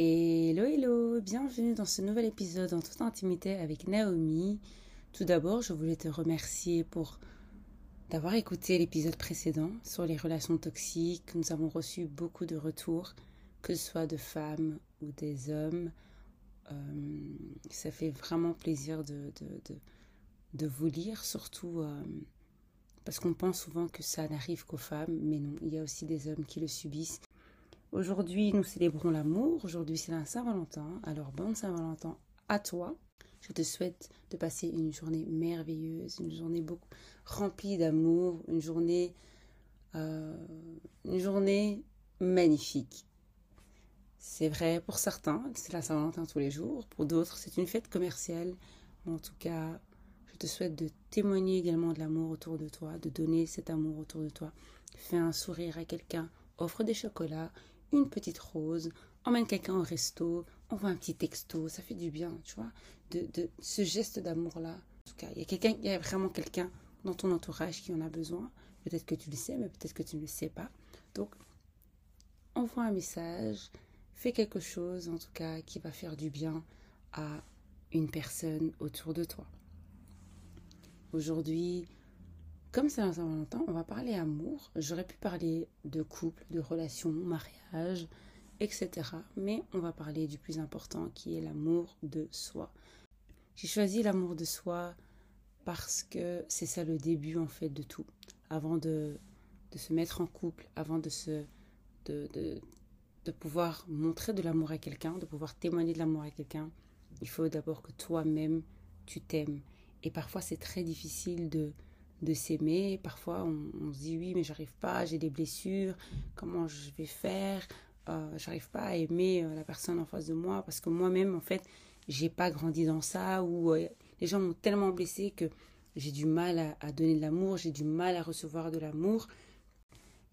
Hello, hello, bienvenue dans ce nouvel épisode en toute intimité avec Naomi. Tout d'abord, je voulais te remercier pour d'avoir écouté l'épisode précédent sur les relations toxiques. Nous avons reçu beaucoup de retours, que ce soit de femmes ou des hommes. Euh, ça fait vraiment plaisir de, vous lire, surtout euh, parce qu'on pense souvent que ça n'arrive qu'aux femmes, mais non, il y a aussi des hommes qui le subissent. Aujourd'hui, nous célébrons l'amour. Aujourd'hui, c'est la Saint-Valentin. Alors, bonne Saint-Valentin à toi. Je te souhaite de passer une journée merveilleuse, une journée remplie d'amour, une journée, euh, une journée magnifique. C'est vrai pour certains, c'est la Saint-Valentin tous les jours. Pour d'autres, c'est une fête commerciale. En tout cas, je te souhaite de témoigner également de l'amour autour de toi, de donner cet amour autour de toi. Fais un sourire à quelqu'un, offre des chocolats, une petite rose, emmène quelqu'un au resto, envoie un petit texto, ça fait du bien, tu vois, de, ce geste d'amour-là. En tout cas, il y a il y a vraiment quelqu'un dans ton entourage qui en a besoin. Peut-être que tu le sais, mais peut-être que tu ne le sais pas. Donc, envoie un message, fais quelque chose, en tout cas, qui va faire du bien à une personne autour de toi. Aujourd'hui, comme c'est un Saint-Valentin, on va parler amour. J'aurais pu parler de couple, de relation, mariage, etc. Mais on va parler du plus important qui est l'amour de soi. J'ai choisi l'amour de soi parce que c'est ça le début en fait de tout. Avant de, de se mettre en couple, avant de se de, de, de pouvoir montrer de l'amour à quelqu'un, de pouvoir témoigner de l'amour à quelqu'un, il faut d'abord que toi-même tu t'aimes. Et parfois c'est très difficile de de s'aimer. Parfois, on, se dit oui, mais j'arrive pas, j'ai des blessures, comment je vais faire? Euh, J'arrive pas à aimer euh, la personne en face de moi parce que moi-même, en fait, j'ai pas grandi dans ça ou euh, les gens m'ont tellement blessé que j'ai du mal à, donner de l'amour, j'ai du mal à recevoir de l'amour.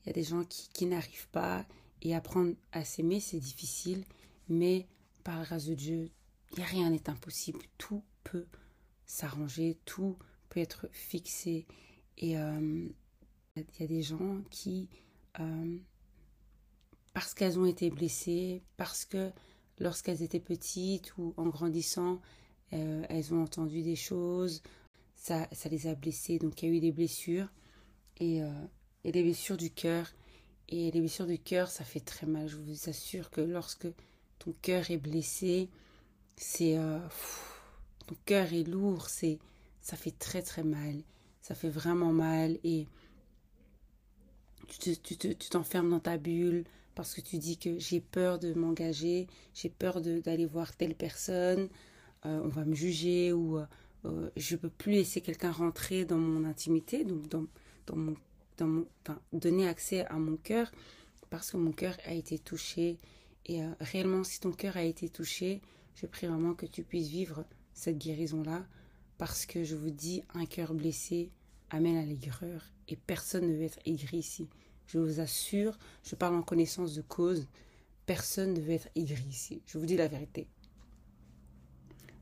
Il y a des gens qui, qui n'arrivent pas et apprendre à s'aimer, c'est difficile, mais par grâce de Dieu, rien n'est impossible, tout peut s'arranger, tout être fixé. Et euh, il y a des gens qui, euh, parce qu'elles ont été blessées, parce que lorsqu'elles étaient petites ou en grandissant, euh, elles ont entendu des choses, ça, ça les a blessées. Donc il y a eu des blessures et, et des blessures du cœur. Et les blessures du cœur, ça fait très mal. Je vous assure que lorsque ton cœur est blessé, c'est ton cœur est lourd, c'est ça fait très très mal. Ça fait vraiment mal et tu t'enfermes tu dans ta bulle parce que tu dis que j'ai peur de m'engager, j'ai peur d'aller voir telle personne, euh, on va me juger ou euh, euh, je ne peux plus laisser quelqu'un rentrer dans mon intimité, donc dans, dans mon, dans mon, enfin, donner accès à mon cœur parce que mon cœur a été touché. Et réellement, si ton cœur a été touché, je prie vraiment que tu puisses vivre cette guérison-là parce que je vous dis, un cœur blessé amène à l'aigreur et personne ne veut être aigri ici. Je vous assure, je parle en connaissance de cause, personne ne veut être aigri ici. Je vous dis la vérité.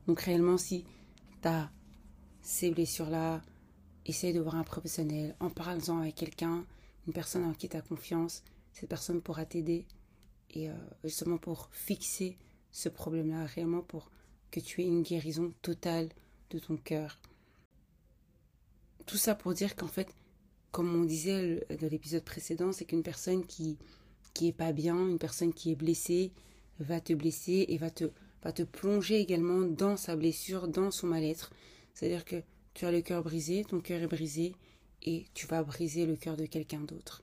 Donc réellement, si tu as ces blessures-là, essaye de voir un professionnel, en parlant avec quelqu'un, une personne en qui tu as confiance, cette personne pourra t'aider et euh, justement pour fixer ce problème-là, réellement pour que tu aies une guérison totale de ton cœur. Tout ça pour dire qu'en fait, comme on disait dans l'épisode précédent, c'est qu'une personne qui qui est pas bien, une personne qui est blessée, va te blesser et va te va te plonger également dans sa blessure, dans son mal-être. C'est-à-dire que tu as le cœur brisé, ton cœur est brisé et tu vas briser le cœur de quelqu'un d'autre.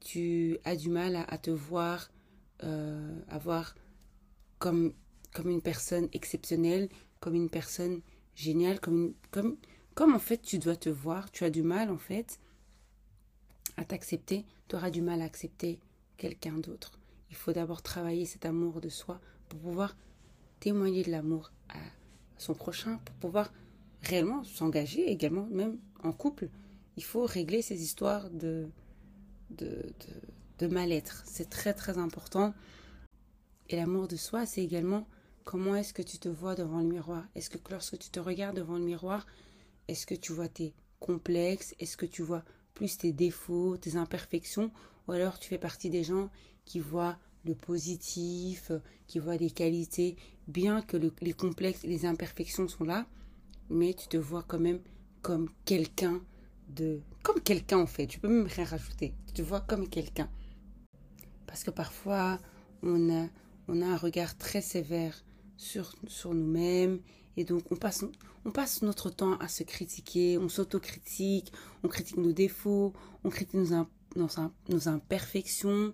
Tu as du mal à, te voir, euh, voir comme, comme une personne exceptionnelle, comme une personne génial, comme, comme, comme en fait tu dois te voir, tu as du mal en fait à t'accepter, tu auras du mal à accepter quelqu'un d'autre. Il faut d'abord travailler cet amour de soi pour pouvoir témoigner de l'amour à son prochain, pour pouvoir réellement s'engager également, même en couple. Il faut régler ces histoires de, de, de, de mal-être. C'est très très important. Et l'amour de soi, c'est également Comment est-ce que tu te vois devant le miroir? Est-ce que lorsque tu te regardes devant le miroir, est-ce que tu vois tes complexes? Est-ce que tu vois plus tes défauts, tes imperfections? Ou alors tu fais partie des gens qui voient le positif, qui voit les qualités, bien que les complexes, les imperfections sont là, mais tu te vois quand même comme quelqu'un de... Comme quelqu'un en fait, tu peux même rien rajouter. Tu te vois comme quelqu'un. Parce que parfois, on a, on a un regard très sévère sur, sur nous-mêmes. Et donc on passe, on passe notre temps à se critiquer, on s'autocritique, on critique nos défauts, on critique nos, nos, imperfections,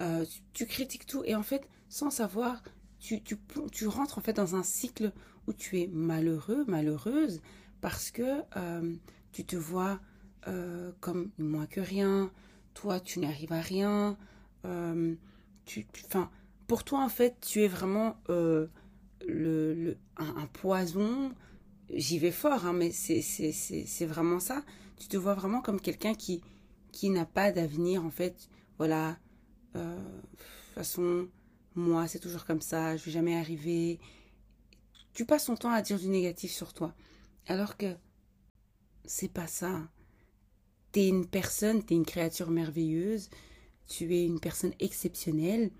euh, tu, critiques tout et en fait, sans savoir, tu, tu, tu, rentres en fait dans un cycle où tu es malheureux, malheureuse, parce que euh, tu te vois euh, comme moins que rien, toi tu n'arrives à rien, tu, enfin, pour toi en fait, tu es vraiment le, un, poison. J'y vais fort, hein, mais c'est vraiment ça. Tu te vois vraiment comme quelqu'un qui, qui n'a pas d'avenir en fait. Voilà, euh, de toute façon, moi, c'est toujours comme ça, je vais jamais arriver. Tu passes ton temps à dire du négatif sur toi. Alors que c'est pas ça. Tu es une personne, tu es une créature merveilleuse, tu es une personne exceptionnelle.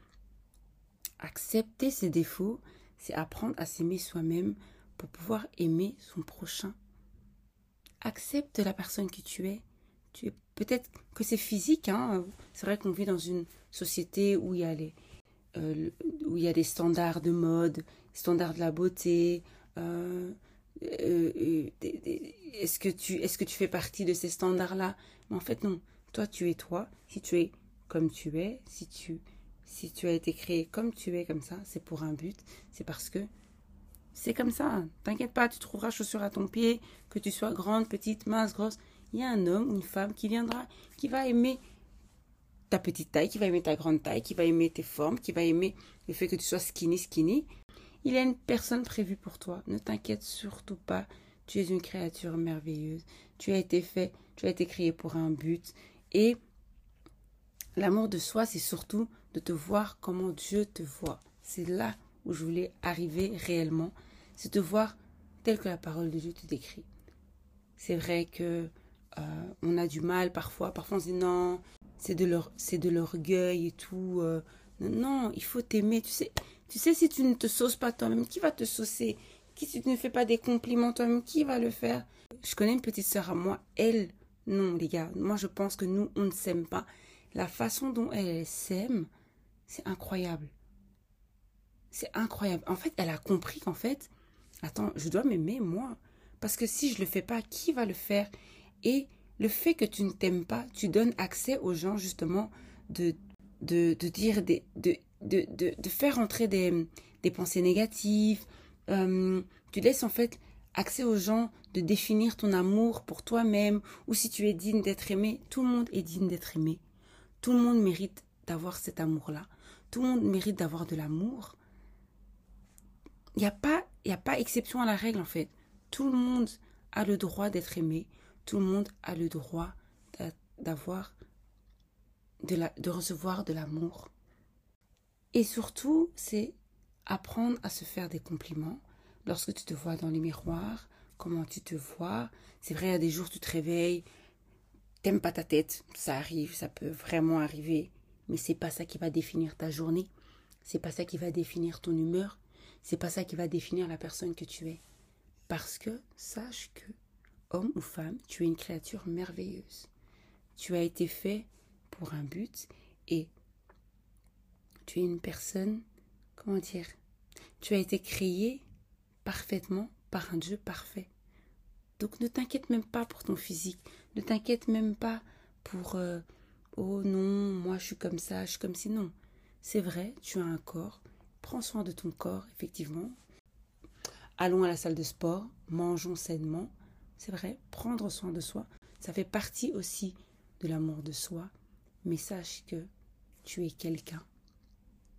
Accepter ses défauts, c'est apprendre à s'aimer soi-même pour pouvoir aimer son prochain. Accepte la personne que tu es. Tu es peut-être que c'est physique, hein. C'est vrai qu'on vit dans une société où il y a les, euh, des standards de mode, standards de la beauté. Euh, euh, est-ce que tu est-ce que tu fais partie de ces standards-là? Mais en fait non. Toi tu es toi. Si tu es comme tu es, si tu si tu as été créé comme tu es comme ça, c'est pour un but. C'est parce que c'est comme ça. T'inquiète pas, tu trouveras chaussures à ton pied, que tu sois grande, petite, mince, grosse. Il y a un homme une femme qui viendra, qui va aimer ta petite taille, qui va aimer ta grande taille, qui va aimer tes formes, qui va aimer le fait que tu sois skinny, skinny. Il y a une personne prévue pour toi. Ne t'inquiète surtout pas. Tu es une créature merveilleuse. Tu as été fait, tu as été créé pour un but. Et l'amour de soi, c'est surtout de te voir comment Dieu te voit. C'est là où je voulais arriver réellement. C'est te voir tel que la parole de Dieu te décrit. C'est vrai que euh, on a du mal parfois. Parfois on se dit non, c'est de l'orgueil et tout. Euh. non, il faut t'aimer. Tu sais, tu sais si tu ne te sauces pas toi-même, qui va te saucer? Si tu ne fais pas des compliments toi-même, qui va le faire? Je connais une petite sœur à moi. Elle, non les gars. Moi je pense que nous on ne s'aime pas. La façon dont elle s'aime, c'est incroyable. C'est incroyable. En fait, elle a compris qu'en fait, attends, je dois m'aimer moi. Parce que si je le fais pas, qui va le faire? Et le fait que tu ne t'aimes pas, tu donnes accès aux gens justement de, dire de, faire entrer des, des pensées négatives. Euh, tu laisses en fait accès aux gens de définir ton amour pour toi-même ou si tu es digne d'être aimé. Tout le monde est digne d'être aimé. Tout le monde mérite d'avoir cet amour-là. Tout le monde mérite d'avoir de l'amour. Il n'y a, pas, a pas exception à la règle en fait. Tout le monde a le droit d'être aimé. Tout le monde a le droit d'avoir, de, de recevoir de l'amour. Et surtout, c'est apprendre à se faire des compliments lorsque tu te vois dans les miroirs, comment tu te vois. C'est vrai, il y a des jours tu te réveilles, t'aimes pas ta tête, ça arrive, ça peut vraiment arriver, mais c'est pas ça qui va définir ta journée, c'est pas ça qui va définir ton humeur, c'est pas ça qui va définir la personne que tu es. Parce que sache que homme ou femme, tu es une créature merveilleuse. Tu as été fait pour un but et tu es une personne, comment dire, tu as été créé parfaitement par un Dieu parfait. Donc ne t'inquiète même pas pour ton physique, ne t'inquiète même pas pour euh, oh non, moi je suis comme ça, je suis comme si non. C'est vrai, tu as un corps, prends soin de ton corps, effectivement. Allons à la salle de sport, mangeons sainement, c'est vrai, prendre soin de soi, ça fait partie aussi de l'amour de soi, mais sache que tu es quelqu'un.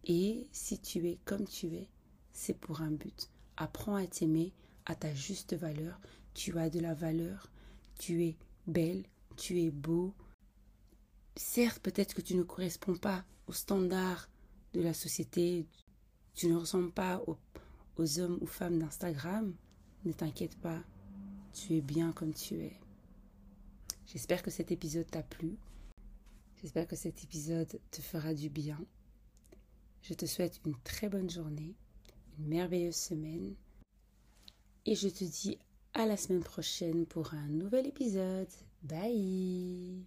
Et si tu es comme tu es, c'est pour un but. Apprends à t'aimer à ta juste valeur. Tu as de la valeur. Tu es belle. Tu es beau. Certes, peut-être que tu ne corresponds pas aux standards de la société. Tu ne ressembles pas aux, hommes ou femmes d'Instagram. Ne t'inquiète pas tu es bien comme tu es. J'espère que cet épisode t'a plu. J'espère que cet épisode te fera du bien. Je te souhaite une très bonne journée, une merveilleuse semaine et je te dis à la semaine prochaine pour un nouvel épisode. Bye